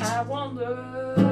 I wonder.